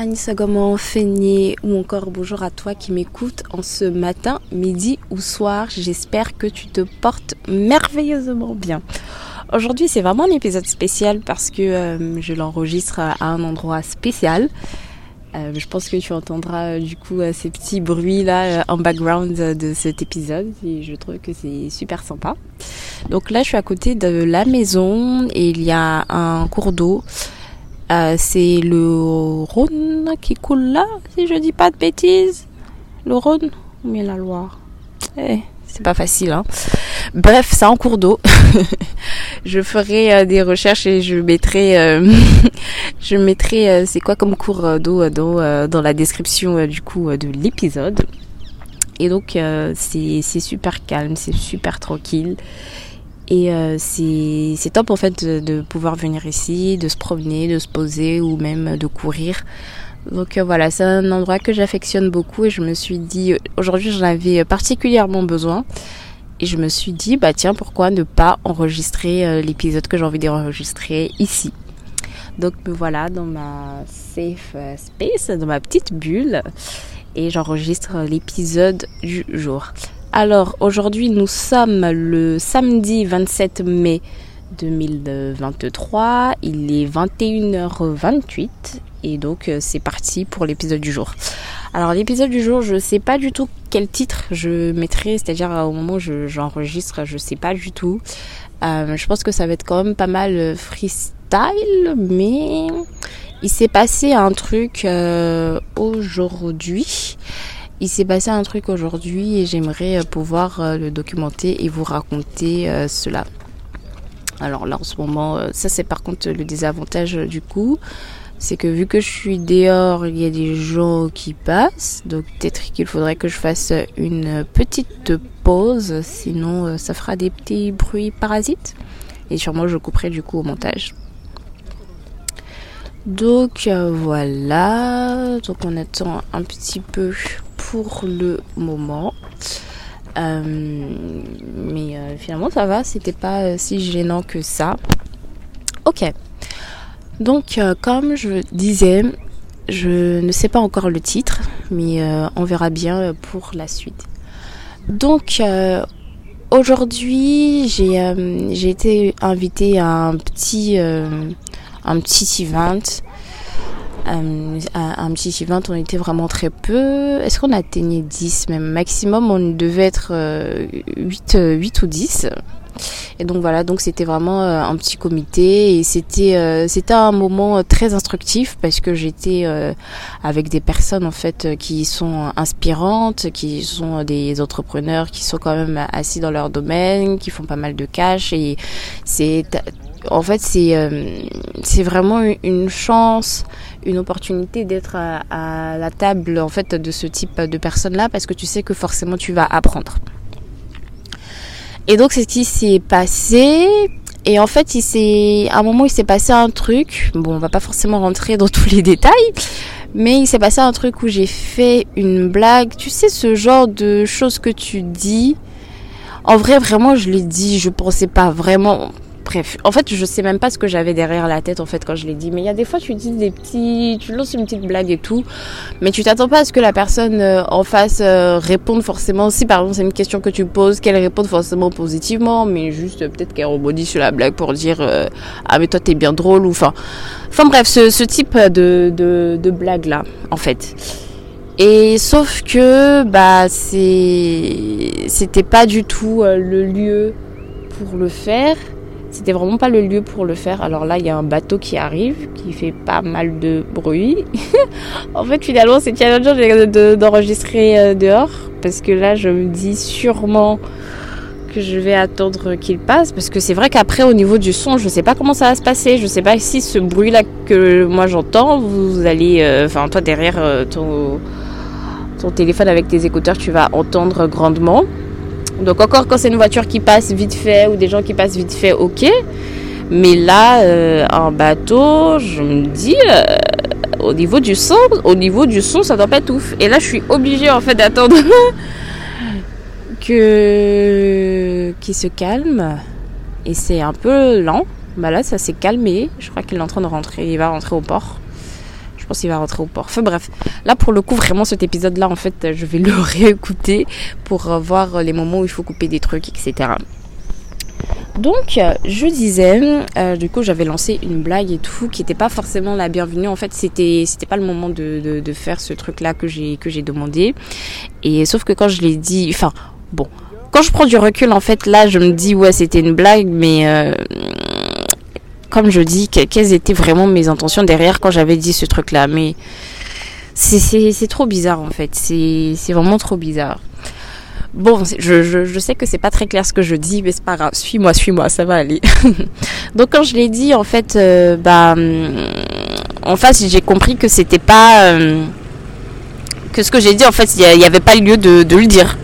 Anissa Goman, Feigné ou encore bonjour à toi qui m'écoutes en ce matin, midi ou soir. J'espère que tu te portes merveilleusement bien. Aujourd'hui, c'est vraiment un épisode spécial parce que euh, je l'enregistre à un endroit spécial. Euh, je pense que tu entendras euh, du coup ces petits bruits là en background de cet épisode et je trouve que c'est super sympa. Donc là, je suis à côté de la maison et il y a un cours d'eau euh, c'est le Rhône qui coule là, si je dis pas de bêtises. Le Rhône ou bien la Loire? Eh, C'est pas facile, hein. Bref, c'est en cours d'eau. je ferai euh, des recherches et je mettrai, euh, je mettrai, c'est quoi comme cours d'eau dans, dans la description du coup de l'épisode. Et donc c'est super calme, c'est super tranquille. Et euh, c'est top en fait de, pouvoir venir ici, de se promener, de se poser ou même de courir. Donc euh, voilà, c'est un endroit que j'affectionne beaucoup et je me suis dit, aujourd'hui j'en avais particulièrement besoin. Et je me suis dit, bah tiens, pourquoi ne pas enregistrer euh, l'épisode que j'ai envie d'enregistrer ici. Donc me voilà dans ma safe space, dans ma petite bulle. Et j'enregistre l'épisode du jour. Alors aujourd'hui nous sommes le samedi 27 mai 2023, il est 21h28 et donc euh, c'est parti pour l'épisode du jour. Alors l'épisode du jour, je sais pas du tout quel titre je mettrai, c'est-à-dire au moment où j'enregistre, je, sais pas du tout. Euh, je pense que ça va être quand même pas mal freestyle, mais il s'est passé un truc euh, aujourd'hui il s'est passé un truc aujourd'hui et j'aimerais euh, pouvoir euh, le documenter et vous raconter euh, cela. Alors là en ce moment, ça c'est par contre le désavantage du coup, c'est que vu que je suis dehors, il y a des gens qui passent, donc peut-être qu'il faudrait que je fasse une petite pause, sinon ça fera des petits bruits parasites. Et sûrement je couperai du coup au montage. Donc voilà, donc on attend un petit peu pour le moment. Euh, mais euh, finalement ça va, c'était pas euh, si gênant que ça. Ok. Donc comme je disais, je ne sais pas encore le titre, mais on verra bien pour la suite. Donc aujourd'hui j'ai été invitée à un petit un petit event euh, un petit event, on était vraiment très peu. Est-ce qu'on atteignait 10 même Maximum, on devait être 8, euh, 8 euh, ou 10. Et donc voilà, donc c'était vraiment un petit comité et c'était c'était un moment très instructif parce que j'étais avec des personnes en fait qui sont inspirantes, qui sont des entrepreneurs qui sont quand même assis dans leur domaine, qui font pas mal de cash et c'est en fait c'est c'est vraiment une chance une opportunité d'être à, la table en fait de ce type de personnes là parce que tu sais que forcément tu vas apprendre. Et donc c'est ce qui s'est passé. Et en fait, il s'est, à un moment, il s'est passé un truc. Bon, on va pas forcément rentrer dans tous les détails, Mais il s'est passé un truc où j'ai fait une blague. Tu sais, ce genre de choses que tu dis. En vrai, vraiment, je l'ai dit. Je pensais pas vraiment bref, en fait, je sais même pas ce que j'avais derrière la tête en fait quand je l'ai dit. Mais il y a des fois, tu dis des petits, tu lances une petite blague et tout, mais tu t'attends pas à ce que la personne euh, en face euh, réponde forcément. Si par exemple c'est une question que tu poses, qu'elle réponde forcément positivement, mais juste peut-être qu'elle rebondit sur la blague pour dire euh, ah mais toi t'es bien drôle ou enfin, enfin bref, ce, type de, de, de blague là, en fait. Et sauf que bah c'est c'était pas du tout le lieu pour le faire. C'était vraiment pas le lieu pour le faire. Alors là, il y a un bateau qui arrive, qui fait pas mal de bruit. en fait, finalement, c'est challengeant d'enregistrer euh, dehors. Parce que là, je me dis sûrement que je vais attendre qu'il passe. Parce que c'est vrai qu'après, au niveau du son, je sais pas comment ça va se passer. Je sais pas si ce bruit-là que moi j'entends, vous allez. Euh, enfin, toi derrière euh, ton, ton téléphone avec tes écouteurs, tu vas entendre grandement. Donc encore quand c'est une voiture qui passe vite fait ou des gens qui passent vite fait, ok. Mais là, euh, un bateau, je me dis, euh, au niveau du son, au niveau du son, ça doit pas être ouf. Et là, je suis obligée en fait d'attendre que qu'il se calme. Et c'est un peu lent. Bah là, ça s'est calmé. Je crois qu'il est en train de rentrer. Il va rentrer au port pense qu'il va rentrer au port. Bref, là pour le coup, vraiment cet épisode-là, en fait, je vais le réécouter pour voir les moments où il faut couper des trucs, etc. Donc, je disais, euh, du coup, j'avais lancé une blague et tout, qui n'était pas forcément la bienvenue. En fait, c'était, c'était pas le moment de, de, faire ce truc-là que j'ai, que j'ai demandé. Et sauf que quand je l'ai dit, enfin, bon, quand je prends du recul, en fait, là, je me dis, ouais, c'était une blague, mais euh, comme je dis, quelles étaient vraiment mes intentions derrière quand j'avais dit ce truc-là. Mais c'est trop bizarre en fait. C'est vraiment trop bizarre. Bon, je, sais que c'est pas très clair ce que je dis, mais c'est pas grave. Suis-moi, suis-moi, ça va aller. Donc quand je l'ai dit, en fait, euh, bah, en face, j'ai compris que c'était pas euh, que ce que j'ai dit, en fait, il n'y avait pas lieu de, de le dire.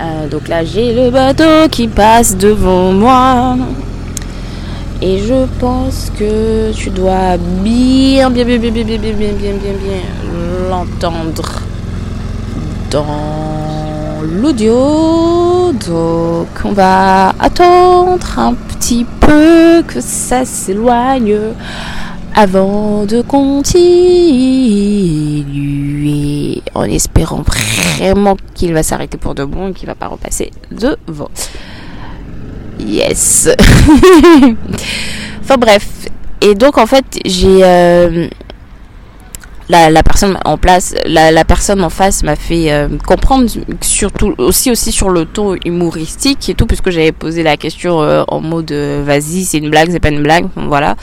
Euh, donc là, j'ai le bateau qui passe devant moi. Et je pense que tu dois bien, bien, bien, bien, bien, bien, bien, bien, bien, bien, l'entendre dans l'audio. Donc on va attendre un petit peu que ça s'éloigne avant de continuer en espérant vraiment qu'il va s'arrêter pour de bon et qu'il va pas repasser devant. Yes. enfin bref. Et donc en fait, j'ai euh, la, personne en place, la, la personne en face m'a fait euh, comprendre surtout aussi aussi sur le ton humoristique et tout puisque j'avais posé la question euh, en mode vas-y c'est une blague c'est pas une blague voilà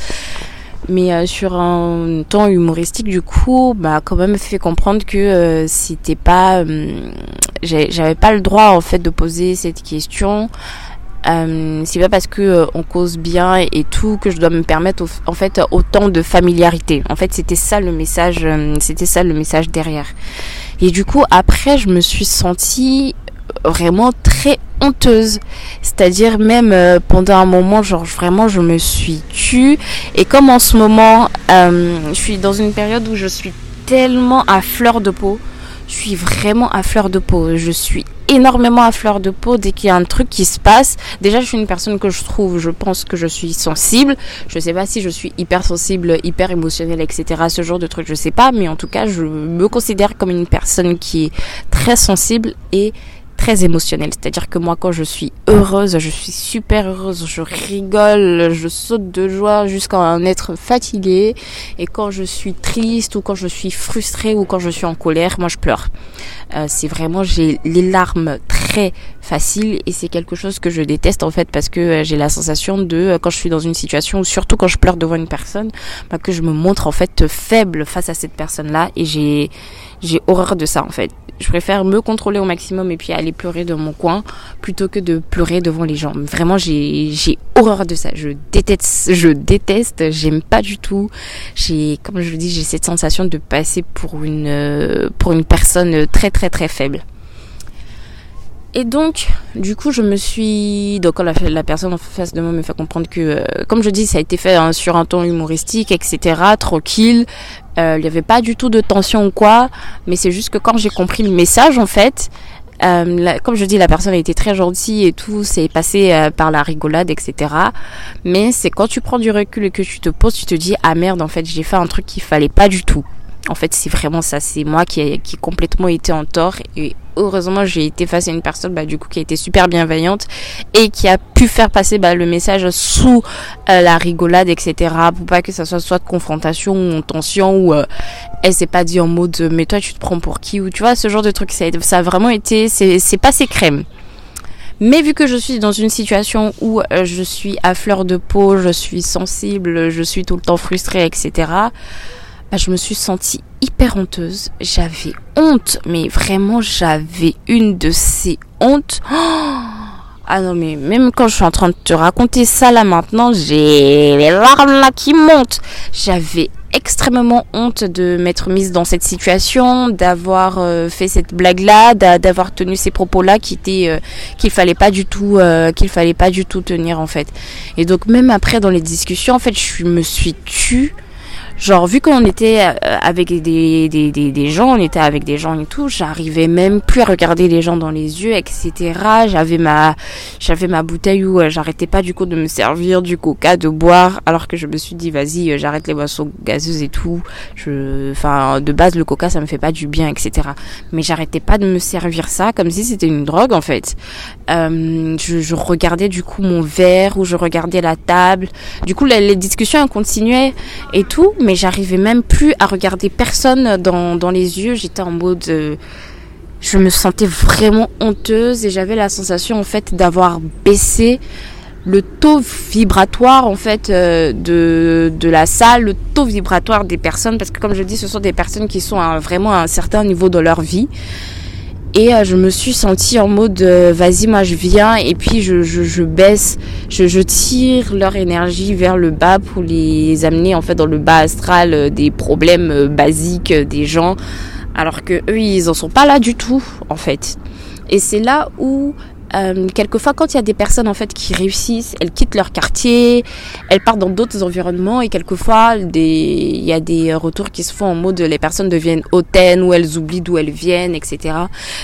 mais sur un ton humoristique du coup m'a quand même fait comprendre que c'était pas j'avais pas le droit en fait de poser cette question euh, c'est pas parce que euh, on cause bien et, tout que je dois me permettre en fait autant de familiarité. En fait, c'était ça le message, euh, c'était ça le message derrière. Et du coup, après, je me suis sentie vraiment très honteuse. C'est-à-dire même pendant un moment, genre vraiment, je me suis tue. Et comme en ce moment, je suis dans une période où je suis tellement à fleur de peau je suis vraiment à fleur de peau. Je suis énormément à fleur de peau dès qu'il y a un truc qui se passe. Déjà, je suis une personne que je trouve, je pense que je suis sensible. Je sais pas si je suis hyper sensible, hyper émotionnelle, etc. Ce genre de truc, je sais pas. Mais en tout cas, je me considère comme une personne qui est très sensible et très émotionnelle. C'est-à-dire que moi, quand je suis heureuse, je suis super heureuse, je rigole, je saute de joie jusqu'à en être fatiguée. Et quand je suis triste ou quand je suis frustrée ou quand je suis en colère, moi, je pleure. Euh, c'est vraiment, j'ai les larmes très faciles et c'est quelque chose que je déteste en fait parce que euh, j'ai la sensation de, euh, quand je suis dans une situation ou surtout quand je pleure devant une personne, bah, que je me montre en fait faible face à cette personne-là et j'ai, j'ai horreur de ça en fait je préfère me contrôler au maximum et puis aller pleurer dans mon coin plutôt que de pleurer devant les gens. Vraiment, j'ai, horreur de ça. Je déteste, je déteste, j'aime pas du tout. J'ai, comme je le dis, j'ai cette sensation de passer pour une, pour une personne très très très faible. Et donc, du coup, je me suis. Donc, quand la, personne en face de moi me fait comprendre que, euh, comme je dis, ça a été fait hein, sur un ton humoristique, etc., tranquille. Euh, il n'y avait pas du tout de tension ou quoi. Mais c'est juste que quand j'ai compris le message, en fait, euh, comme je dis, la personne a été très gentille et tout, c'est passé euh, par la rigolade, etc. Mais c'est quand tu prends du recul et que tu te poses, tu te dis ah merde, en fait, j'ai fait un truc qu'il fallait pas du tout. En fait, c'est vraiment ça. C'est moi qui ai qui complètement été en tort. Et heureusement, j'ai été face à une personne, bah, du coup, qui a été super bienveillante et qui a pu faire passer bah, le message sous euh, la rigolade, etc. Pour pas que ça soit soit de confrontation ou tension ou euh, elle s'est pas dit en mode mais toi tu te prends pour qui ou tu vois ce genre de truc. Ça, a vraiment été, c'est c'est pas ses crèmes. Mais vu que je suis dans une situation où euh, je suis à fleur de peau, je suis sensible, je suis tout le temps frustrée, etc bah, je me suis sentie hyper honteuse. J'avais honte, mais vraiment j'avais une de ces hontes. ah non mais même quand je suis en train de te raconter ça là maintenant, j'ai les larmes là qui montent. J'avais extrêmement honte de m'être mise dans cette situation, d'avoir euh, fait cette blague là, d'avoir tenu ces propos là qui étaient euh, qu'il fallait pas du tout euh, qu'il fallait pas du tout tenir en fait. Et donc même après dans les discussions en fait, je me suis tue genre vu qu'on était euh, avec des, des, des, des, gens, on était avec des gens et tout, j'arrivais même plus à regarder les gens dans les yeux, etc. J'avais ma j'avais ma bouteille où euh, j'arrêtais pas du coup de me servir du coca, de boire, alors que je me suis dit vas-y euh, j'arrête les boissons gazeuses et tout. Je, enfin de base le coca ça me fait pas du bien, etc. Mais j'arrêtais pas de me servir ça comme si c'était une drogue en fait. Euh, je, je, regardais du coup mon verre ou je regardais la table. Du coup les, les discussions continuaient et tout mais j'arrivais même plus à regarder personne dans, les yeux. J'étais en mode... Euh, je me sentais vraiment honteuse et j'avais la sensation en fait d'avoir baissé le taux vibratoire en fait euh, de, la salle, le taux vibratoire des personnes parce que comme je dis ce sont des personnes qui sont vraiment à un certain niveau de leur vie et euh, je me suis sentie en mode euh, vas-y moi je viens et puis je, je, je baisse, je, je, tire leur énergie vers le bas pour les amener en fait dans le bas astral euh, des problèmes basiques des gens alors que eux ils en sont pas là du tout en fait. Et c'est là où euh, quelquefois, quand il y a des personnes en fait qui réussissent, elles quittent leur quartier, elles partent dans d'autres environnements et quelquefois, il y a des retours qui se font en mode les personnes deviennent hautaines ou elles oublient d'où elles viennent, etc.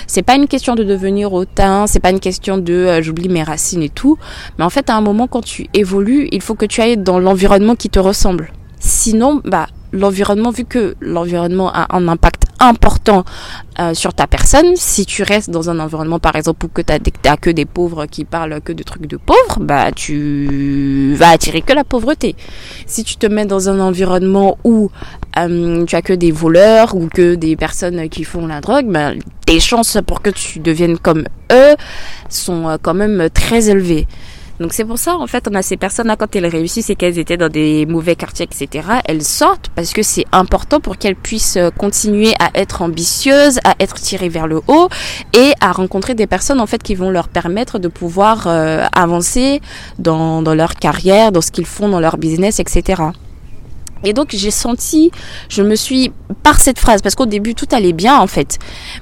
C'est pas une question de devenir hautain, c'est pas une question de euh, j'oublie mes racines et tout, mais en fait, à un moment, quand tu évolues, il faut que tu ailles dans l'environnement qui te ressemble. Sinon, bah l'environnement, vu que l'environnement a un impact important euh, sur ta personne, si tu restes dans un environnement, par exemple, où que tu as, que des pauvres qui parlent que de trucs de pauvres, bah tu vas attirer que la pauvreté. Si tu te mets dans un environnement où euh, tu as que des voleurs ou que des personnes qui font la drogue, bah, tes chances pour que tu deviennes comme eux sont euh, quand même très élevées. Donc c'est pour ça, en fait, on a ces personnes-là, quand elles réussissent et qu'elles étaient dans des mauvais quartiers, etc., elles sortent parce que c'est important pour qu'elles puissent euh, continuer à être ambitieuses, à être tirées vers le haut et à rencontrer des personnes, en fait, qui vont leur permettre de pouvoir euh, avancer dans, dans leur carrière, dans ce qu'ils font dans leur business, etc. Et donc j'ai senti, je me suis par cette phrase, parce qu'au début tout allait bien en fait,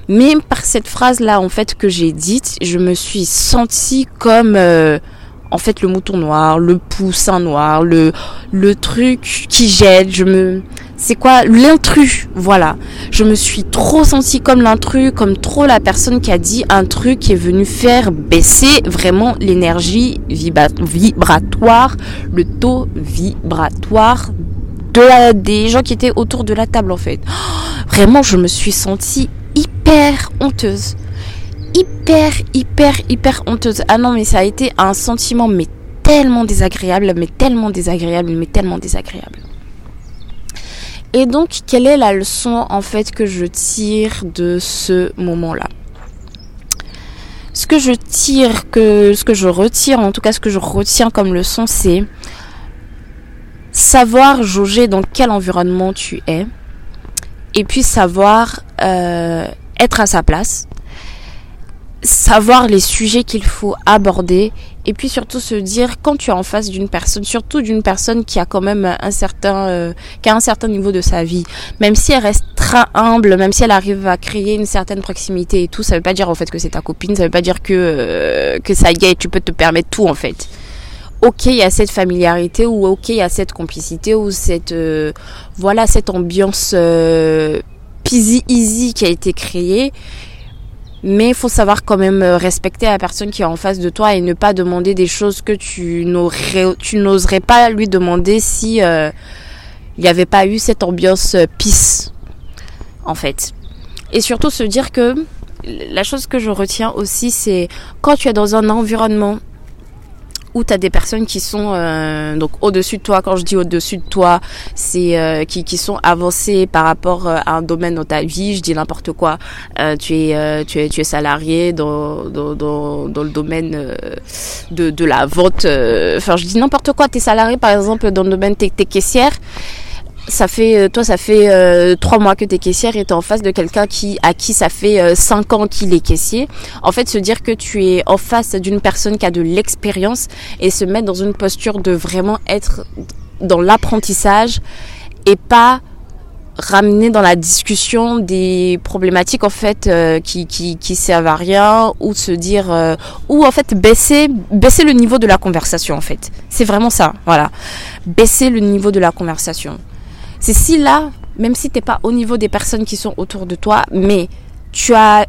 mais par cette phrase là en fait que j'ai dite, je me suis sentie comme euh, en fait le mouton noir, le poussin noir, le le truc qui jette, je me c'est quoi l'intrus, voilà. Je me suis trop sentie comme l'intrus, comme trop la personne qui a dit un truc qui est venu faire baisser vraiment l'énergie vibratoire, le taux vibratoire de des gens qui étaient autour de la table en fait. Vraiment, je me suis sentie hyper honteuse hyper, hyper, hyper honteuse. Ah non, mais ça a été un sentiment, mais tellement désagréable, mais tellement désagréable, mais tellement désagréable. Et donc, quelle est la leçon en fait que je tire de ce moment-là? Ce que je tire, que ce que je retire, en tout cas ce que je retiens comme leçon, c'est savoir jauger dans quel environnement tu es, et puis savoir euh, être à sa place, savoir les sujets qu'il faut aborder Et puis surtout se dire quand tu es en face d'une personne, surtout d'une personne qui a quand même un certain, euh, qui a un certain niveau de sa vie, même si elle reste très humble, même si elle arrive à créer une certaine proximité et tout, ça veut pas dire en fait que c'est ta copine, ça veut pas dire que euh, que ça y est, tu peux te permettre tout en fait. Ok il y a cette familiarité ou ok il y a cette complicité ou cette euh, voilà cette ambiance euh, peasy easy qui a été créée mais il faut savoir quand même euh, respecter la personne qui est en face de toi et ne pas demander des choses que tu n'oserais pas lui demander si il n'y avait pas eu cette ambiance peace en fait. Et surtout se dire que la chose que je retiens aussi c'est quand tu es dans un environnement où tu as des personnes qui sont euh, donc au-dessus de toi. Quand je dis au-dessus de toi, c'est euh, qui, qui sont avancées par rapport euh, à un domaine dans ta vie. Je dis n'importe quoi. tu es tu es tu es salarié dans dans, dans, le domaine de, de la vente. Enfin, je dis n'importe quoi. Tu es salarié par exemple dans le domaine t'es, t'es caissière ça fait euh, toi ça fait euh, trois mois que tu es caissière et tu en face de quelqu'un qui à qui ça fait euh, cinq ans qu'il est caissier. En fait, se dire que tu es en face d'une personne qui a de l'expérience et se mettre dans une posture de vraiment être dans l'apprentissage et pas ramener dans la discussion des problématiques en fait qui, qui qui servent à rien ou se dire ou en fait baisser baisser le niveau de la conversation en fait. C'est vraiment ça voilà. Baisser le niveau de la conversation c'est si là, même si t'es pas au niveau des personnes qui sont autour de toi, mais tu as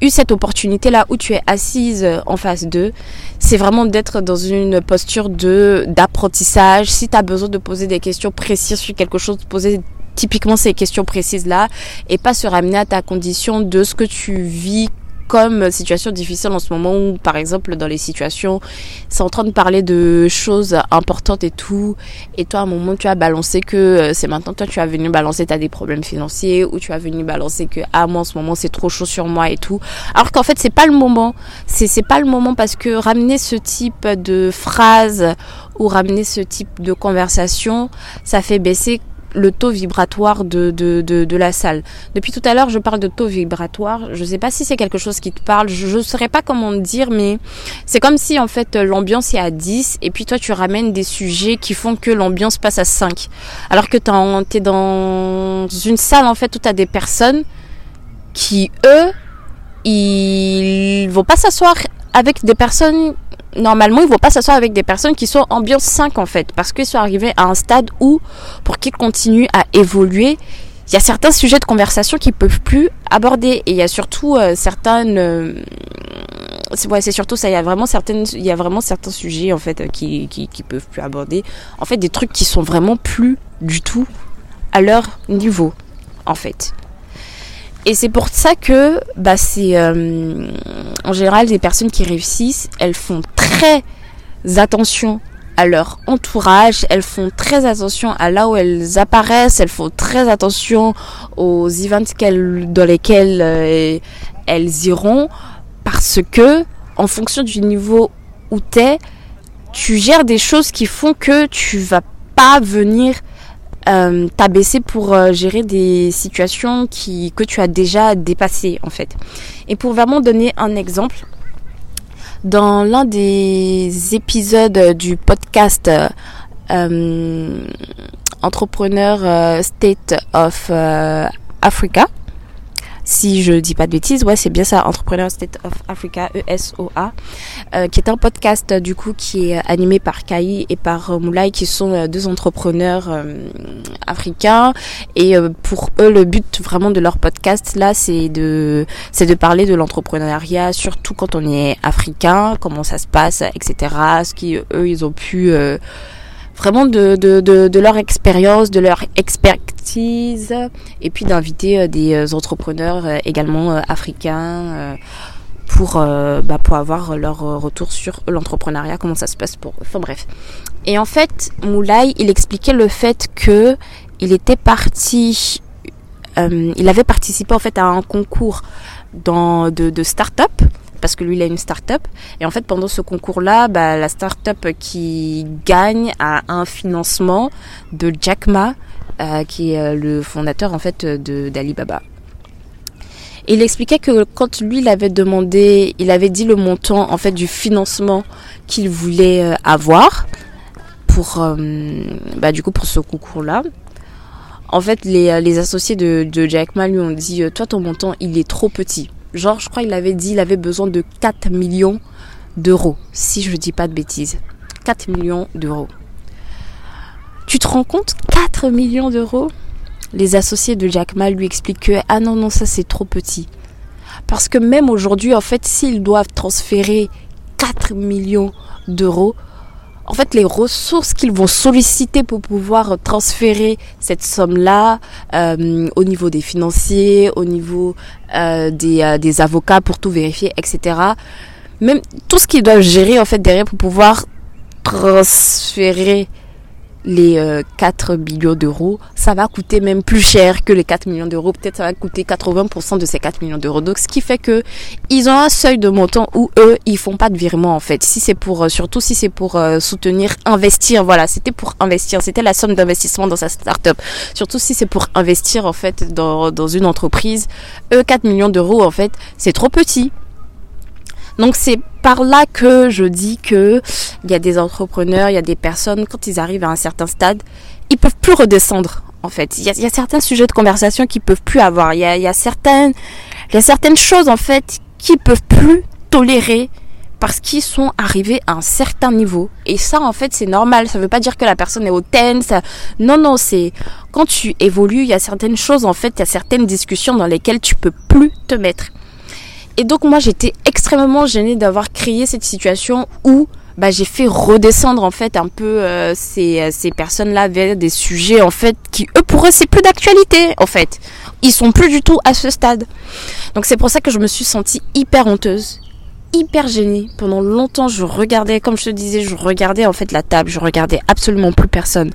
eu cette opportunité là où tu es assise en face d'eux, c'est vraiment d'être dans une posture de d'apprentissage. Si tu as besoin de poser des questions précises sur quelque chose, poser typiquement ces questions précises là et pas se ramener à ta condition de ce que tu vis comme situation difficile en ce moment où, par exemple, dans les situations, c'est en train de parler de choses importantes et tout, et toi, à un moment, tu as balancé que euh, c'est maintenant, toi, tu as venu balancer, tu as des problèmes financiers, ou tu as venu balancer que, ah, moi, en ce moment, c'est trop chaud sur moi et tout. Alors qu'en fait, c'est pas le moment. C'est, c'est pas le moment parce que ramener ce type de phrase ou ramener ce type de conversation, ça fait baisser le taux vibratoire de, de, de, la salle. Depuis tout à l'heure, je parle de taux vibratoire. Je ne sais pas si c'est quelque chose qui te parle. Je ne saurais pas comment dire, mais c'est comme si en fait l'ambiance est à 10 et puis toi tu ramènes des sujets qui font que l'ambiance passe à 5. Alors que tu es dans une salle en fait où tu as des personnes qui, eux, ils vont pas s'asseoir avec des personnes normalement, ils vont pas s'asseoir avec des personnes qui sont ambiance 5 en fait, parce qu'ils sont arrivés à un stade où, pour qu'ils continuent à évoluer, il y a certains sujets de conversation qu'ils peuvent plus aborder. Et il y a surtout euh, certaines euh, c'est surtout ça. Il y a vraiment certaines il y a vraiment certains sujets en fait qui qui peuvent plus aborder. En fait des trucs qui sont vraiment plus du tout à leur niveau en fait et c'est pour ça que bah, c'est euh, en général des personnes qui réussissent, elles font très attention à leur entourage, elles font très attention à là où elles apparaissent, elles font très attention aux events dans lesquels euh, elles iront parce que en fonction du niveau où tu es, tu gères des choses qui font que tu vas pas venir euh, t'abaisser pour euh, gérer des situations qui, que tu as déjà dépassées en fait. Et pour vraiment donner un exemple, dans l'un des épisodes du podcast euh, Entrepreneur euh, State of Africa, si je dis pas de bêtises, ouais, c'est bien ça, Entrepreneur State of Africa, ESOA, euh, qui est un podcast du coup qui est animé par Kai et par euh, Moulay, qui sont euh, deux entrepreneurs africains. Et pour eux, le but vraiment de leur podcast là, c'est de c'est de parler de l'entrepreneuriat, surtout quand on est africain, comment ça se passe, etc. Ce qui eux ils ont pu vraiment de, de, de, leur expérience, de leur expertise, et puis d'inviter euh, des euh, entrepreneurs euh, également africains pour, bah, pour avoir leur retour sur l'entrepreneuriat, comment ça se passe pour eux. Enfin bref. Et en fait, Moulay, il expliquait le fait que il était parti, il avait participé en fait à un concours dans, de, de start-up parce que lui il a une start-up et en fait pendant ce concours là bah, la start-up qui gagne a un financement de Jack Ma euh, qui est euh, le fondateur en fait d'Alibaba il expliquait que quand lui, il avait demandé, il avait dit le montant, en fait, du financement qu'il voulait euh, avoir pour, bah, du coup, pour ce concours-là. En fait, les, associés de Jack Ma lui ont dit, toi, ton montant, il est trop petit. Genre, je crois qu'il avait dit, il avait besoin de 4 millions d'euros, si je dis pas de bêtises. 4 millions d'euros. Tu te rends compte? 4 millions d'euros? Les associés de Jack Ma lui expliquent que ah non non ça c'est trop petit. Parce que même aujourd'hui en fait s'ils doivent transférer 4 millions d'euros, en fait les ressources qu'ils vont solliciter pour pouvoir transférer cette somme-là euh, au niveau des financiers, au niveau euh, des, euh, des avocats pour tout vérifier, etc. Même tout ce qu'ils doivent gérer en fait derrière pour pouvoir transférer les 4 euh, millions d'euros, ça va coûter même plus cher que les 4 millions d'euros. Peut-être ça va coûter 80% de ces 4 millions d'euros. Donc ce qui fait que ils ont un seuil de montant où eux, ils font pas de virement en fait. Si c'est pour, euh, surtout si c'est pour euh, soutenir, investir, voilà, c'était pour investir. C'était la somme d'investissement dans sa start-up. Surtout si c'est pour investir en fait dans, dans une entreprise. Eux, 4 millions d'euros en fait, c'est trop petit. Donc c'est par là que je dis que il y a des entrepreneurs, il y a des personnes quand ils arrivent à un certain stade, ils peuvent plus redescendre en fait. Il y a, certains sujets de conversation qu'ils peuvent plus avoir. Il y a, y a certaines, y a certaines choses en fait qu'ils peuvent plus tolérer parce qu'ils sont arrivés à un certain niveau. Et ça, en fait, c'est normal. Ça veut pas dire que la personne est hautaine. Non, non, c'est quand tu évolues, il y a certaines choses, en fait, il y a certaines discussions dans lesquelles tu peux plus te mettre. Et donc moi j'étais extrêmement gênée d'avoir créé cette situation où bah, j'ai fait redescendre en fait un peu euh, ces, euh, ces personnes-là vers des sujets en fait qui eux pour eux c'est plus d'actualité en fait. Ils sont plus du tout à ce stade. Donc c'est pour ça que je me suis sentie hyper honteuse, hyper gênée. Pendant longtemps, je regardais, comme je te disais, je regardais en fait la table, je regardais absolument plus personne.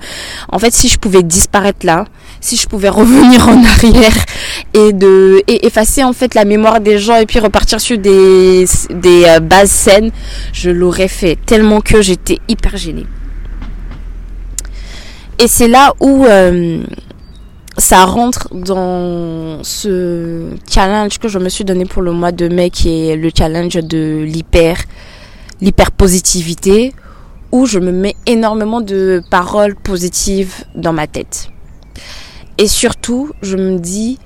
En fait, si je pouvais disparaître là, si je pouvais revenir en arrière et de et effacer en fait la mémoire des gens et puis repartir sur des des euh, bases saines, je l'aurais fait tellement que j'étais hyper gênée. Et c'est là où euh, ça rentre dans ce challenge que je me suis donné pour le mois de mai qui est le challenge de l'hyper l'hyper positivité où je me mets énormément de paroles positives dans ma tête. Et surtout, je me dis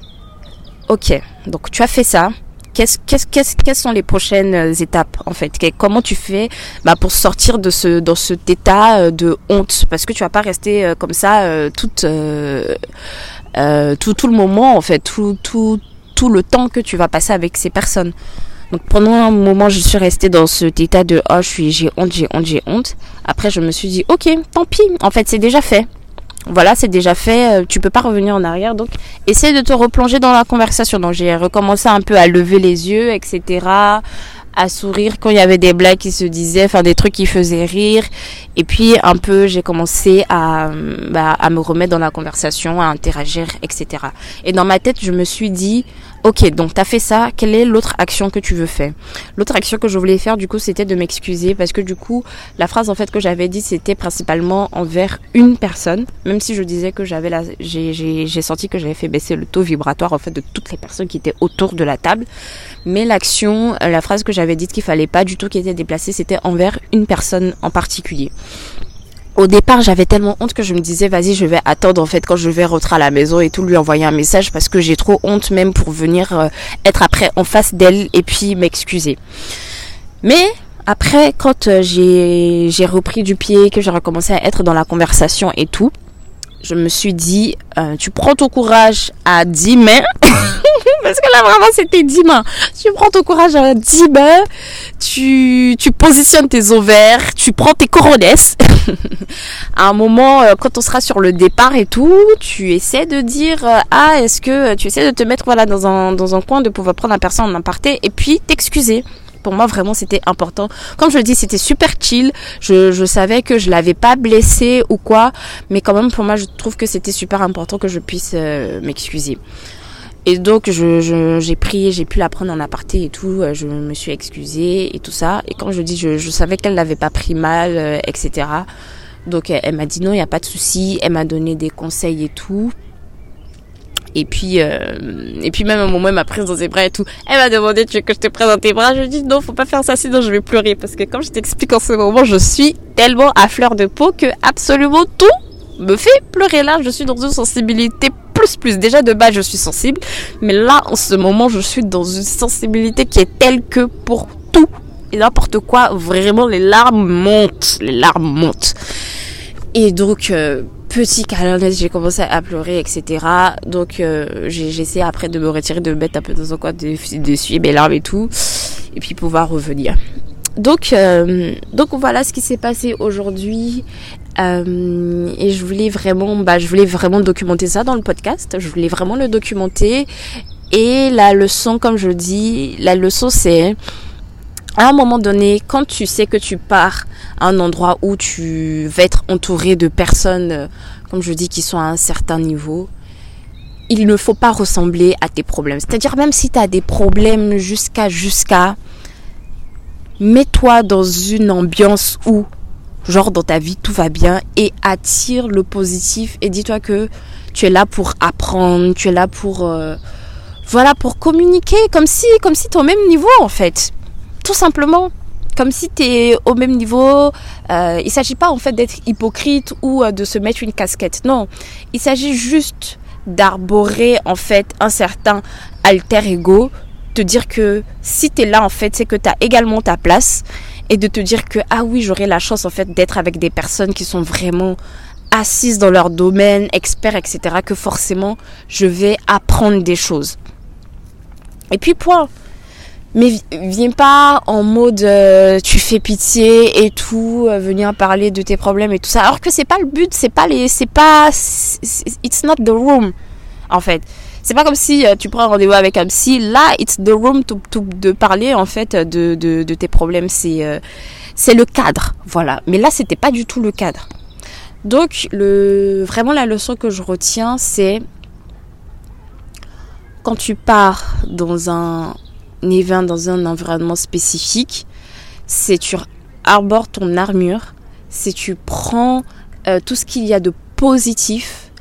OK, donc tu as fait ça. Quelles sont les prochaines étapes en fait? Comment tu fais bah, pour sortir de ce dans cet état euh, de honte? Parce que tu vas pas rester euh, comme ça euh, euh, tout, tout le moment, en fait, tout, tout, tout le temps que tu vas passer avec ces personnes. Donc pendant un moment, je suis restée dans cet état de oh, je suis, j'ai honte, j'ai honte, j'ai honte. Après, je me suis dit ok, tant pis. En fait, c'est déjà fait. Voilà, c'est déjà fait. Euh, tu peux pas revenir en arrière. Donc, essaie de te replonger dans la conversation. Donc, j'ai recommencé un peu à lever les yeux, etc à sourire quand il y avait des blagues qui se disaient, enfin des trucs qui faisaient rire. Et puis un peu, j'ai commencé à, bah, à me remettre dans la conversation, à interagir, etc. Et dans ma tête, je me suis dit, ok, donc t'as fait ça, quelle est l'autre action que tu veux faire? L'autre action que je voulais faire, du coup, c'était de m'excuser parce que du coup, la phrase en fait que j'avais dit, c'était principalement envers une personne, même si je disais que j'avais la, j'ai senti que j'avais fait baisser le taux vibratoire en fait de toutes les personnes qui étaient autour de la table. Mais l'action, la phrase que j'avais dite qu'il fallait pas du tout qui était déplacée, c'était envers une personne en particulier au départ, j'avais tellement honte que je me disais, vas-y, je vais attendre en fait quand je vais rentrer à la maison et tout, lui envoyer un message parce que j'ai trop honte même pour venir euh, être après en face d'elle et puis m'excuser. Mais après, quand euh, j'ai repris du pied, que j'ai recommencé à être dans la conversation et tout, je me suis dit, euh, tu prends ton courage à 10 mains. Parce que là, vraiment, c'était 10 mains. Tu prends ton courage à 10 mains. Tu, tu positionnes tes ovaires. Tu prends tes coronesses. à un moment, euh, quand on sera sur le départ et tout, tu essaies de dire, euh, ah, est-ce que tu essaies de te mettre, voilà, dans un, dans un coin, de pouvoir prendre la personne en aparté et puis t'excuser pour moi vraiment c'était important. Comme je le dis, c'était super chill. Je, je savais que je l'avais pas blessé ou quoi, mais quand même pour moi je trouve que c'était super important que je puisse euh, m'excuser. Et donc je, j'ai pris, j'ai pu la prendre en aparté et tout. Euh, je me suis excusée et tout ça. Et quand je dis, je, je savais qu'elle n'avait pas pris mal, euh, etc. Donc elle, elle m'a dit non, il n'y a pas de souci. Elle m'a donné des conseils et tout. Et puis, euh, et puis même à un moment, elle m'a prise dans ses bras et tout. Elle m'a demandé, tu veux que je te prenne dans tes bras? Je lui ai dit, non, faut pas faire ça, sinon je vais pleurer. Parce que comme je t'explique en ce moment, je suis tellement à fleur de peau que absolument tout me fait pleurer. Là, je suis dans une sensibilité plus plus. Déjà de base, je suis sensible. Mais là, en ce moment, je suis dans une sensibilité qui est telle que pour tout et n'importe quoi, vraiment, les larmes montent. Les larmes montent. Et donc, euh, petit câlin, j'ai commencé à pleurer, etc. Donc, euh, j'ai essayé après de me retirer, de me mettre un peu dans un coin, de, de mes larmes et tout. Et puis pouvoir revenir. Donc, euh, donc voilà ce qui s'est passé aujourd'hui. Euh, et je voulais vraiment, bah, je voulais vraiment documenter ça dans le podcast. Je voulais vraiment le documenter. Et la leçon, comme je dis, la leçon c'est à un moment donné, quand tu sais que tu pars à un endroit où tu vas être entouré de personnes, euh, comme je dis, qui sont à un certain niveau, il ne faut pas ressembler à tes problèmes. C'est-à-dire même si tu as des problèmes jusqu'à jusqu'à mets-toi dans une ambiance où genre dans ta vie tout va bien et attire le positif et dis-toi que tu es là pour apprendre, tu es là pour euh, voilà pour communiquer comme si comme si tu es au même niveau en fait. Tout simplement comme si tu es au même niveau. Euh, il s'agit pas en fait d'être hypocrite ou euh, de se mettre une casquette. Non, il s'agit juste d'arborer en fait un certain alter ego, te dire que si tu es là en fait, c'est que tu as également ta place et de te dire que ah oui, j'aurai la chance en fait d'être avec des personnes qui sont vraiment assises dans leur domaine, experts, etc. Que forcément, je vais apprendre des choses. Et puis point. Mais viens pas en mode euh, tu fais pitié et tout, euh, venir parler de tes problèmes et tout ça. Alors que c'est pas le but, c'est pas les, c'est pas, it's not the room en fait. C'est pas comme si euh, tu prends un rendez-vous avec un psy. Là, it's the room to, de parler en fait de, de, de tes problèmes. C'est euh, c'est le cadre, voilà. Mais là, c'était pas du tout le cadre. Donc, le vraiment la leçon que je retiens, c'est quand tu pars dans un event, dans un environnement spécifique, c'est tu arbores ton armure, c'est tu prends euh, tout ce qu'il y a de positif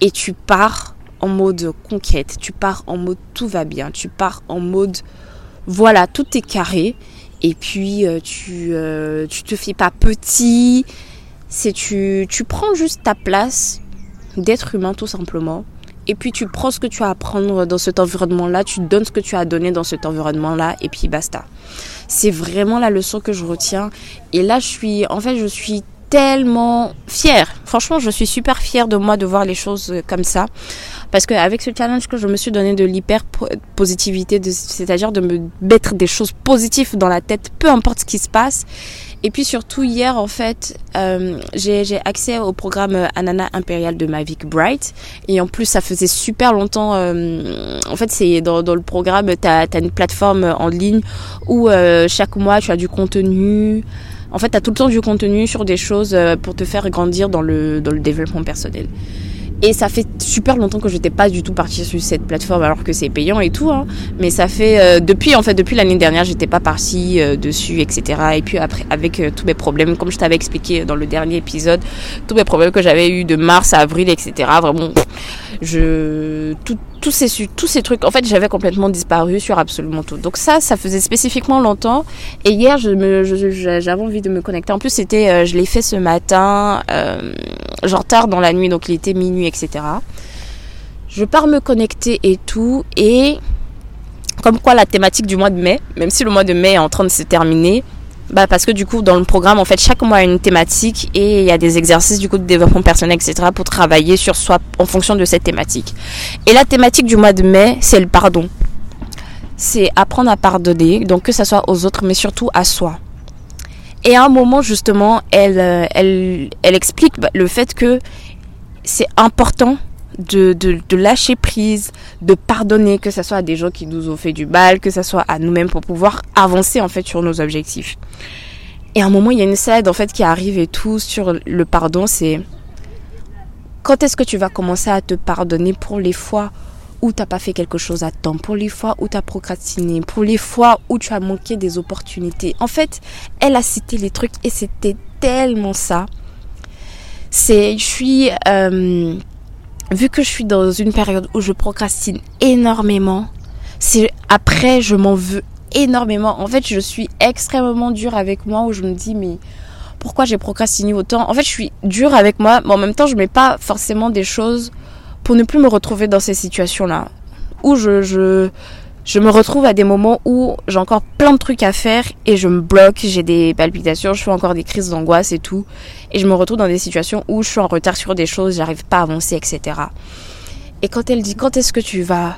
et tu pars en mode conquête, tu pars en mode tout va bien, tu pars en mode voilà, tout est carré et puis euh, tu, euh, tu te fais pas petit, c'est tu, tu prends juste ta place d'être humain tout simplement et puis tu prends ce que tu as à prendre dans cet environnement-là, tu donnes ce que tu as donné dans cet environnement-là et puis basta. C'est vraiment la leçon que je retiens et là je suis en fait je suis tellement fière. Franchement, je suis super fière de moi de voir les choses comme ça. Parce qu'avec ce challenge que je me suis donné de l'hyper positivité, c'est-à-dire de me mettre des choses positives dans la tête, peu importe ce qui se passe. Et puis surtout hier en fait, euh, j'ai accès au programme Anana Impérial de Mavic Bright. Et en plus ça faisait super longtemps. Euh, en fait c'est dans, dans, le programme, tu as, une plateforme en ligne où euh, chaque mois tu as du contenu. En fait, tu as tout le temps du contenu sur des choses euh, pour te faire grandir dans le, dans le développement personnel. Et ça fait super longtemps que je n'étais pas du tout partie sur cette plateforme alors que c'est payant et tout. Hein. Mais ça fait euh, depuis en fait depuis l'année dernière j'étais pas partie euh, dessus etc. Et puis après avec tous mes problèmes comme je t'avais expliqué dans le dernier épisode tous mes problèmes que j'avais eu de mars à avril etc. Vraiment je tout, tous ces, tous ces trucs, en fait, j'avais complètement disparu sur absolument tout. Donc ça, ça faisait spécifiquement longtemps. Et hier, j'avais envie de me connecter. En plus, c'était, euh, je l'ai fait ce matin, euh, genre tard dans la nuit, donc il était minuit, etc. Je pars me connecter et tout, et comme quoi la thématique du mois de mai, même si le mois de mai est en train de se terminer, bah parce que du coup dans le programme en fait chaque mois a une thématique et il y a des exercices du coup de développement personnel etc pour travailler sur soi en fonction de cette thématique. Et la thématique du mois de mai c'est le pardon. C'est apprendre à pardonner donc que ce soit aux autres mais surtout à soi. Et à un moment justement elle euh, elle elle explique le fait que c'est important de, de, lâcher prise, de pardonner, que ce soit à des gens qui nous ont fait du mal, que ce soit à nous-mêmes pour pouvoir avancer en fait sur nos objectifs. Et à un moment, il y a une scène en fait qui arrive et tout sur le pardon, c'est quand est-ce que tu vas commencer à te pardonner pour les fois où tu n'as pas fait quelque chose à temps, pour les fois où tu as procrastiné, pour les fois où tu as manqué des opportunités? En fait, elle a cité les trucs et c'était tellement ça. C'est, je suis, euh, vu que je suis dans une période où je procrastine énormément, c'est après je m'en veux énormément. En fait, je suis extrêmement dure avec moi où je me dis mais pourquoi j'ai procrastiné autant? En fait, je suis dure avec moi, mais en même temps, je mets pas forcément des choses pour ne plus me retrouver dans ces situations-là où je, je je me retrouve à des moments où j'ai encore plein de trucs à faire et je me bloque, j'ai des palpitations, je fais encore des crises d'angoisse et tout. Et je me retrouve dans des situations où je suis en retard sur des choses, j'arrive pas à avancer, etc. Et quand elle dit quand est-ce que tu vas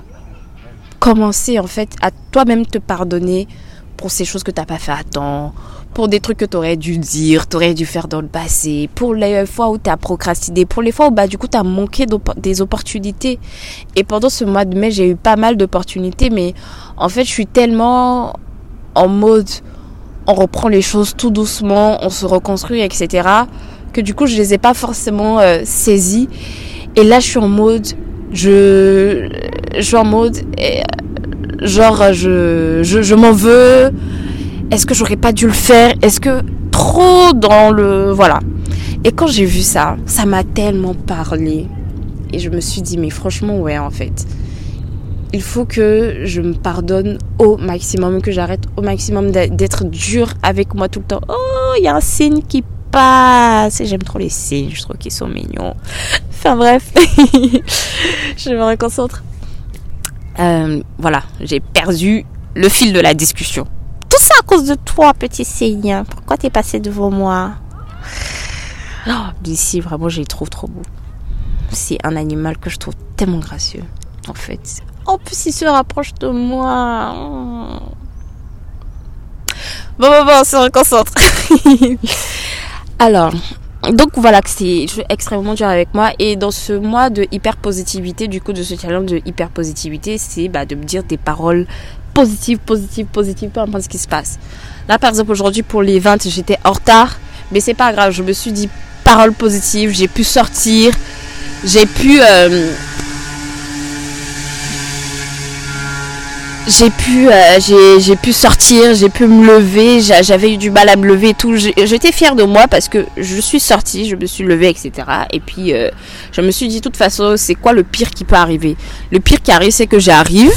commencer en fait à toi-même te pardonner pour ces choses que tu n'as pas fait à temps, pour des trucs que tu aurais dû dire, tu aurais dû faire dans le passé, pour les fois où tu as procrastiné, pour les fois où bah, du coup tu as manqué des opportunités. Et pendant ce mois de mai, j'ai eu pas mal d'opportunités, mais en fait, je suis tellement en mode on reprend les choses tout doucement, on se reconstruit, etc. que du coup, je les ai pas forcément euh, saisies. Et là, je suis en mode, je, je suis en mode, et, genre, je, je, je m'en veux est-ce que j'aurais pas dû le faire? Est-ce que trop dans le voilà. Et quand j'ai vu ça, ça m'a tellement parlé et je me suis dit mais franchement ouais en fait. Il faut que je me pardonne au maximum, que j'arrête au maximum d'être dur avec moi tout le temps. Oh, il y a un signe qui passe. J'aime trop les signes, je trouve qu'ils sont mignons. Enfin bref, je me reconcentre. Euh, voilà, j'ai perdu le fil de la discussion. Tout ça à cause de toi, petit Seigneur. Pourquoi t'es passé devant moi? Oh, D'ici, vraiment, je les trouve trop beau. C'est un animal que je trouve tellement gracieux, en fait. En plus, il se rapproche de moi. Bon, bon, bon, on se reconcentre. Alors, donc voilà que c'est extrêmement dur avec moi et dans ce mois de hyper positivité du coup de ce challenge de hyper positivité c'est bah, de me dire des paroles positive, positive, positive, peu importe ce qui se passe. Là, par exemple, aujourd'hui, pour les 20, j'étais en retard, mais c'est pas grave. Je me suis dit paroles positives, j'ai pu sortir, j'ai pu. Euh, j'ai pu, euh, j'ai pu sortir, j'ai pu me lever, j'avais eu du mal à me lever et tout. J'étais fière de moi parce que je suis sortie, je me suis levée, etc. Et puis, euh, je me suis dit, de toute façon, c'est quoi le pire qui peut arriver? Le pire qui arrive, c'est que j'arrive,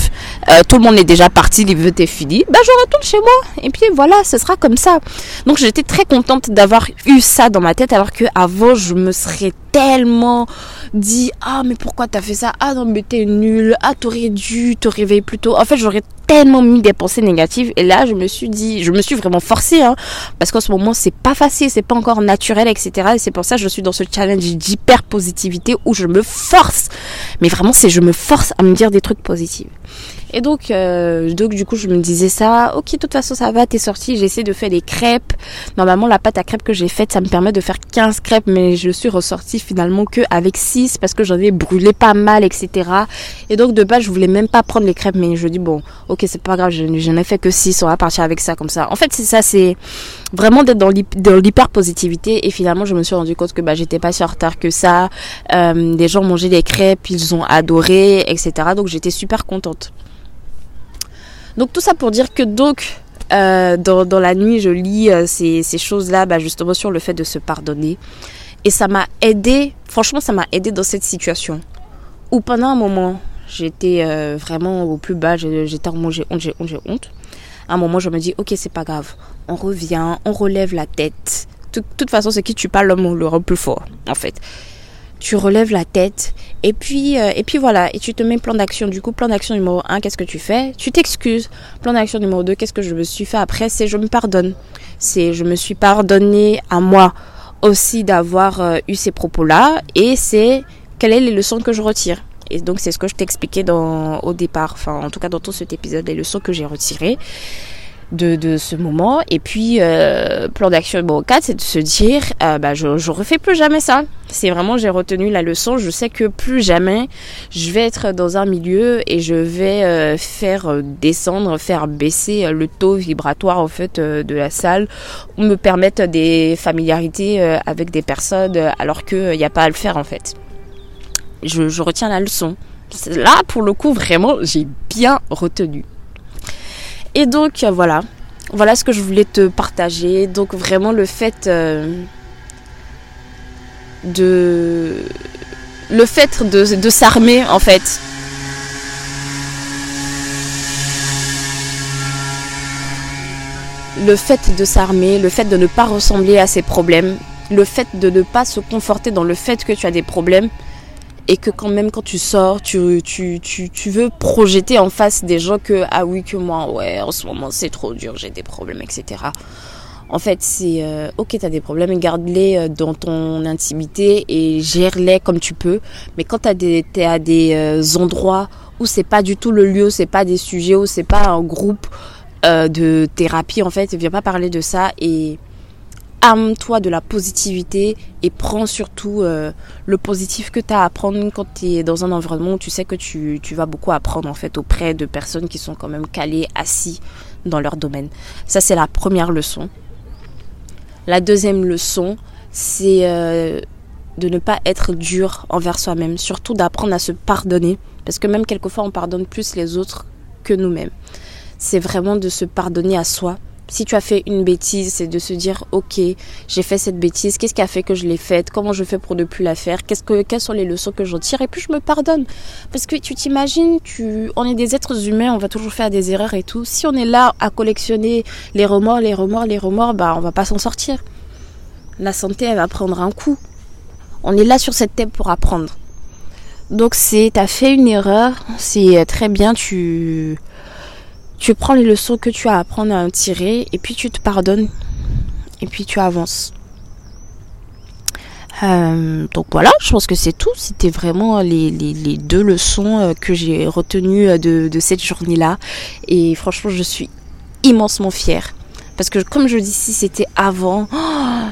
euh, tout le monde est déjà parti, l'événement est fini, bah je retourne chez moi. Et puis voilà, ce sera comme ça. Donc, j'étais très contente d'avoir eu ça dans ma tête alors que avant, je me serais tellement dit ah mais pourquoi t'as fait ça? Ah non mais t'es nul. Ah t'aurais dû te réveiller plus tôt en fait j'aurais tellement mis des pensées négatives et là je me suis dit je me suis vraiment forcée hein, parce qu'en ce moment c'est pas facile c'est pas encore naturel etc et c'est pour ça que je suis dans ce challenge d'hyper positivité où je me force mais vraiment c'est je me force à me dire des trucs positifs et donc, euh, donc du coup, je me disais ça. Ok, de toute façon, ça va, t'es sorti. J'essaie de faire des crêpes. Normalement, la pâte à crêpes que j'ai faite, ça me permet de faire 15 crêpes, mais je suis ressortie finalement que avec 6 parce que j'en ai brûlé pas mal, etc. Et donc, de base, je voulais même pas prendre les crêpes, mais je dis bon, ok, c'est pas grave, je, n'en ai fait que 6, on va partir avec ça comme ça. En fait, c'est ça, c'est vraiment d'être dans l'hyper positivité. Et finalement, je me suis rendu compte que bah, j'étais pas si en retard que ça. Euh, des gens mangeaient des crêpes, ils ont adoré, etc. Donc, j'étais super contente. Donc tout ça pour dire que donc euh, dans, la nuit, je lis euh, ces, ces choses-là, bah, justement sur le fait de se pardonner. Et ça m'a aidé, franchement, ça m'a aidé dans cette situation. Où pendant un moment, j'étais euh, vraiment au plus bas, j'étais en j'ai honte, j'ai honte, j'ai honte. À un moment, je me dis, ok, c'est pas grave. On revient, on relève la tête. De toute façon, c'est qui tu parles, l'homme le plus fort, en fait. Tu relèves la tête et puis euh, et puis voilà et tu te mets plan d'action. Du coup plan d'action numéro 1 qu'est-ce que tu fais? Tu t'excuses. Plan d'action numéro 2 qu'est-ce que je me suis fait après? C'est je me pardonne. C'est je me suis pardonné à moi aussi d'avoir euh, eu ces propos là et c'est quelles sont les leçons que je retire? Et donc c'est ce que je t'expliquais dans au départ enfin en tout cas dans tout cet épisode les leçons que j'ai retirées de, ce moment. Et puis, euh, plan d'action numéro 4, c'est de se dire, euh, bah, je, je refais plus jamais ça. C'est vraiment, j'ai retenu la leçon. Je sais que plus jamais, je vais être dans un milieu et je vais euh, faire descendre, faire baisser le taux vibratoire, en fait, de la salle, ou me permettre des familiarités avec des personnes, alors qu'il n'y a pas à le faire, en fait. Je, retiens la leçon. Là, pour le coup, vraiment, j'ai bien retenu. Et donc euh, voilà, voilà ce que je voulais te partager. Donc vraiment le fait euh, de le fait de s'armer en fait. Le fait de s'armer, le fait de ne pas ressembler à ses problèmes, le fait de ne pas se conforter dans le fait que tu as des problèmes et que quand même quand tu sors, tu, tu, tu, tu veux projeter en face des gens que ah oui que moi ouais en ce moment c'est trop dur, j'ai des problèmes etc. En fait, c'est euh, ok, tu as des problèmes, garde-les euh, dans ton intimité et gère-les comme tu peux. Mais quand tu des, es à des euh, endroits où c'est pas du tout le lieu, c'est pas des sujets, où c'est pas un groupe de thérapie, en fait, viens pas parler de ça et arme-toi de la positivité et prends surtout le positif que tu as à apprendre quand tu es dans un environnement où tu sais que tu, tu vas beaucoup apprendre en fait auprès de personnes qui sont quand même calées, assis dans leur domaine. Ça, c'est la première leçon. La deuxième leçon, c'est euh, de ne pas être dur envers soi-même, surtout d'apprendre à se pardonner, parce que même quelquefois on pardonne plus les autres que nous-mêmes. C'est vraiment de se pardonner à soi. Si tu as fait une bêtise, c'est de se dire ok, j'ai fait cette bêtise, qu'est-ce qui a fait que je l'ai faite, comment je fais pour ne plus la faire, que quelles sont les leçons que j'en tire et puis je me pardonne. Parce que tu t'imagines, tu on est des êtres humains, on va toujours faire des erreurs et tout. Si on est là à collectionner les remords, les remords, les remords, bah on va pas s'en sortir la santé, elle va prendre un coup. On est là sur cette table pour apprendre. Donc c'est, t'as fait une erreur, c'est très bien, tu, tu prends les leçons que tu as à apprendre à en tirer et puis tu te pardonnes et puis tu avances. Euh, donc voilà, je pense que c'est tout. C'était vraiment les, deux leçons euh, que j'ai retenues de, de cette journée-là. Et franchement, je suis immensement fière. Parce que comme je dis, si c'était avant,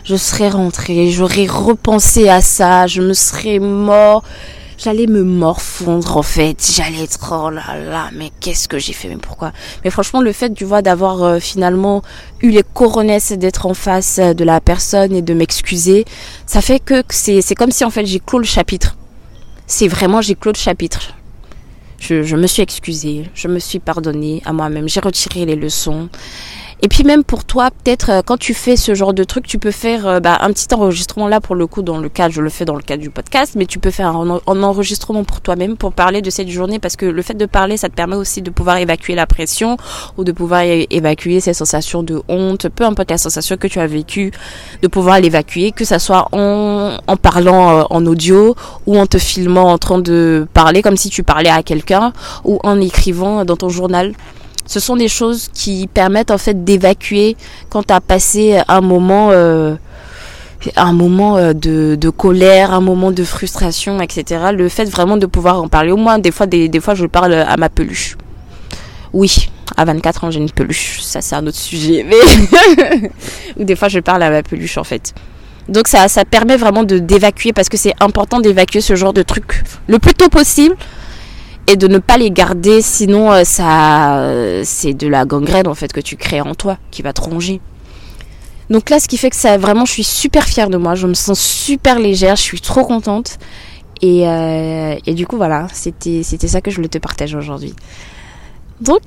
je serais rentrée, j'aurais repensé à ça, je me serais mort. J'allais me morfondre en fait, j'allais être oh là là, mais qu'est-ce que j'ai fait, mais pourquoi? Mais franchement, le fait, tu vois, d'avoir euh, finalement eu les coronesses d'être en face euh, de la personne et de m'excuser, ça fait que c'est, c'est comme si en fait j'ai clos le chapitre. C'est vraiment j'ai clos le chapitre. Je, je me suis excusée, je me suis pardonnée à moi-même, j'ai retiré les leçons. Et puis même pour toi, peut-être euh, quand tu fais ce genre de truc, tu peux faire euh, bah, un petit enregistrement là pour le coup dans le cadre, je le fais dans le cadre du podcast, mais tu peux faire un, enregistrement pour toi-même pour parler de cette journée parce que le fait de parler, ça te permet aussi de pouvoir évacuer la pression ou de pouvoir évacuer ces sensations de honte, peu importe la sensation que tu as vécue, de pouvoir l'évacuer, que ça soit en, en parlant euh, en audio ou en te filmant en train de parler comme si tu parlais à quelqu'un ou en écrivant dans ton journal. Ce sont des choses qui permettent en fait d'évacuer quand tu as passé un moment, euh, un moment euh, de, colère, un moment de frustration, etc. Le fait vraiment de pouvoir en parler. Au moins, des fois, des, fois, je parle à ma peluche. Oui, à 24 ans, j'ai une peluche. Ça, c'est un autre sujet. Mais des fois, je parle à ma peluche, en fait. Donc, ça, ça permet vraiment de d'évacuer parce que c'est important d'évacuer ce genre de truc le plus tôt possible et de ne pas les garder sinon euh, ça euh, c'est de la gangrène en fait que tu crées en toi qui va te ronger. Donc là ce qui fait que ça vraiment je suis super fière de moi, je me sens super légère, je suis trop contente et, euh, et du coup voilà, c'était c'était ça que je voulais te partager aujourd'hui. Donc,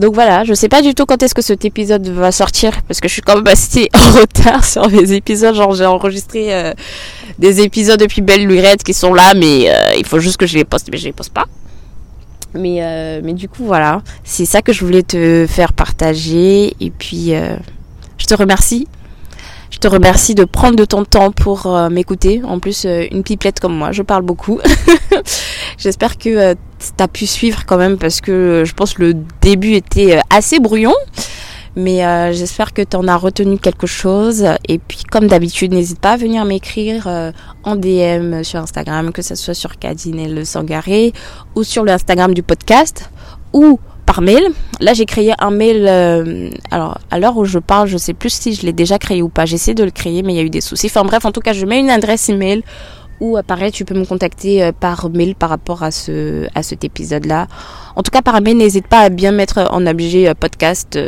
donc voilà, je sais pas du tout quand est-ce que cet épisode va sortir parce que je suis quand même assez en retard sur mes épisodes. Genre j'ai enregistré des épisodes depuis Belle Lurette qui sont là, mais il faut juste que je les poste, mais je les poste pas. Mais, euh, mais du coup, voilà, c'est ça que je voulais te faire partager. Et puis, euh, je te remercie. Je te remercie de prendre de ton temps pour euh, m'écouter. En plus, une pipelette comme moi, je parle beaucoup. J'espère que tu as pu suivre quand même parce que je pense que le début était assez brouillon. Mais euh, j'espère que tu en as retenu quelque chose. Et puis, comme d'habitude, n'hésite pas à venir m'écrire euh, en DM sur Instagram, que ce soit sur Cadine et le Sangaré ou sur le Instagram du podcast ou par mail. Là, j'ai créé un mail. Euh, alors, à l'heure où je parle, je sais plus si je l'ai déjà créé ou pas. J'essaie de le créer, mais il y a eu des soucis. Enfin bref, en tout cas, je mets une adresse email ou euh, pareil, tu peux me contacter euh, par mail par rapport à ce à cet épisode-là. En tout cas, par mail, n'hésite pas à bien mettre en objet euh, podcast,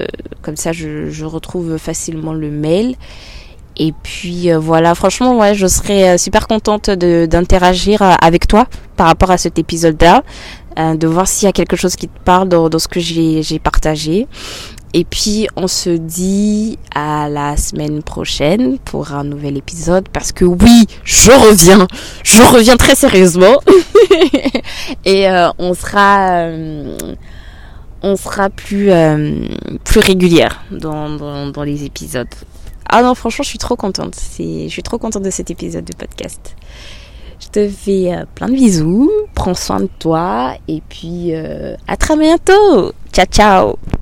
comme ça je, je retrouve facilement le mail. Et puis voilà, franchement, ouais, je serais super contente d'interagir avec toi par rapport à cet épisode-là, de voir s'il y a quelque chose qui te parle dans, dans ce que j'ai partagé. Et puis on se dit à la semaine prochaine pour un nouvel épisode parce que oui, je reviens, je reviens très sérieusement et euh, on sera euh, on sera plus euh, plus régulière dans, dans, dans les épisodes. Ah non, franchement, je suis trop contente. C'est, je suis trop contente de cet épisode de podcast. Je te fais plein de bisous, prends soin de toi et puis à très bientôt. Ciao ciao.